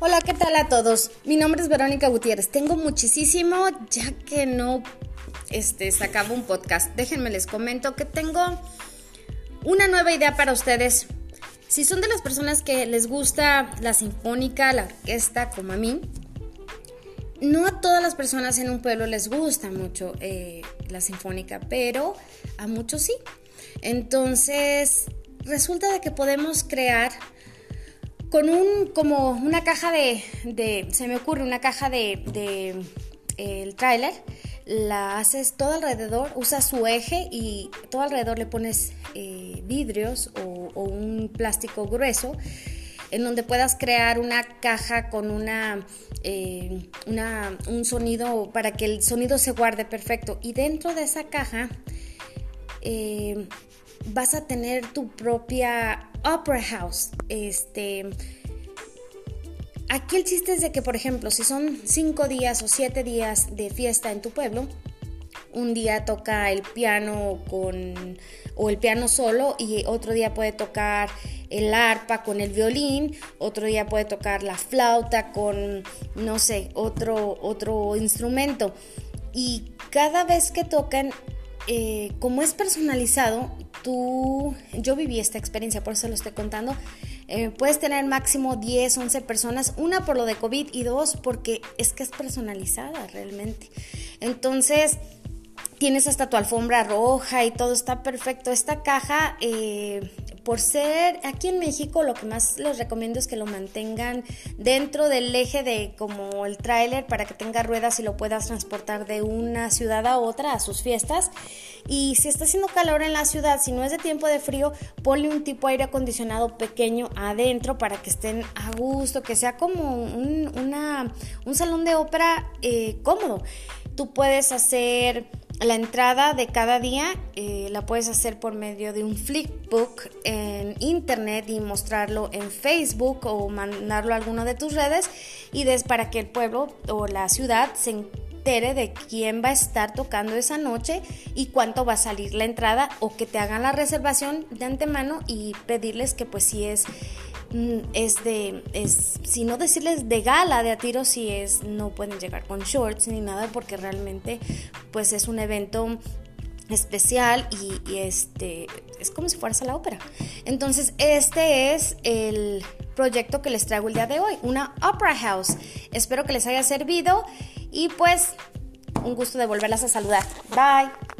Hola, ¿qué tal a todos? Mi nombre es Verónica Gutiérrez. Tengo muchísimo ya que no este, sacaba un podcast. Déjenme les comento que tengo una nueva idea para ustedes. Si son de las personas que les gusta la sinfónica, la orquesta, como a mí, no a todas las personas en un pueblo les gusta mucho eh, la sinfónica, pero a muchos sí. Entonces, resulta de que podemos crear con un, como una caja de, se me ocurre una caja de, de el tráiler, la haces todo alrededor, usas su eje y todo alrededor le pones eh, vidrios o, un plástico grueso en donde puedas crear una caja con una, eh, una, un sonido para que el sonido se guarde perfecto. Y dentro de esa caja eh, vas a tener tu propia opera house. Este, aquí el chiste es de que, por ejemplo, si son cinco días o siete días de fiesta en tu pueblo, un día toca el piano con o el piano solo y otro día puede tocar el arpa con el violín, otro día puede tocar la flauta con no sé, otro otro instrumento. Y cada vez que tocan eh, como es personalizado, tú, yo viví esta experiencia, por eso lo estoy contando, eh, puedes tener máximo 10, 11 personas, una por lo de COVID y dos porque es que es personalizada realmente. Entonces, tienes hasta tu alfombra roja y todo está perfecto. Esta caja eh, por ser aquí en México lo que más les recomiendo es que lo mantengan dentro del eje de como el tráiler para que tenga ruedas y lo puedas transportar de una ciudad a otra a sus fiestas. Y si está haciendo calor en la ciudad, si no es de tiempo de frío, ponle un tipo de aire acondicionado pequeño adentro para que estén a gusto, que sea como un, un salón de ópera eh, cómodo. Tú puedes hacer la entrada de cada día eh, la puedes hacer por medio de un flipbook en internet y mostrarlo en Facebook o mandarlo a alguna de tus redes. Y des para que el pueblo o la ciudad se entere de quién va a estar tocando esa noche y cuánto va a salir la entrada o que te hagan la reservación de antemano y pedirles que pues si es es de, es, si no decirles de gala, de a tiro, si es, no pueden llegar con shorts ni nada porque realmente pues es un evento especial y, este es como si fueras a la ópera. Entonces, este es el proyecto que les traigo el día de hoy, una opera house. Espero que les haya servido y pues un gusto de volverlas a saludar. Bye.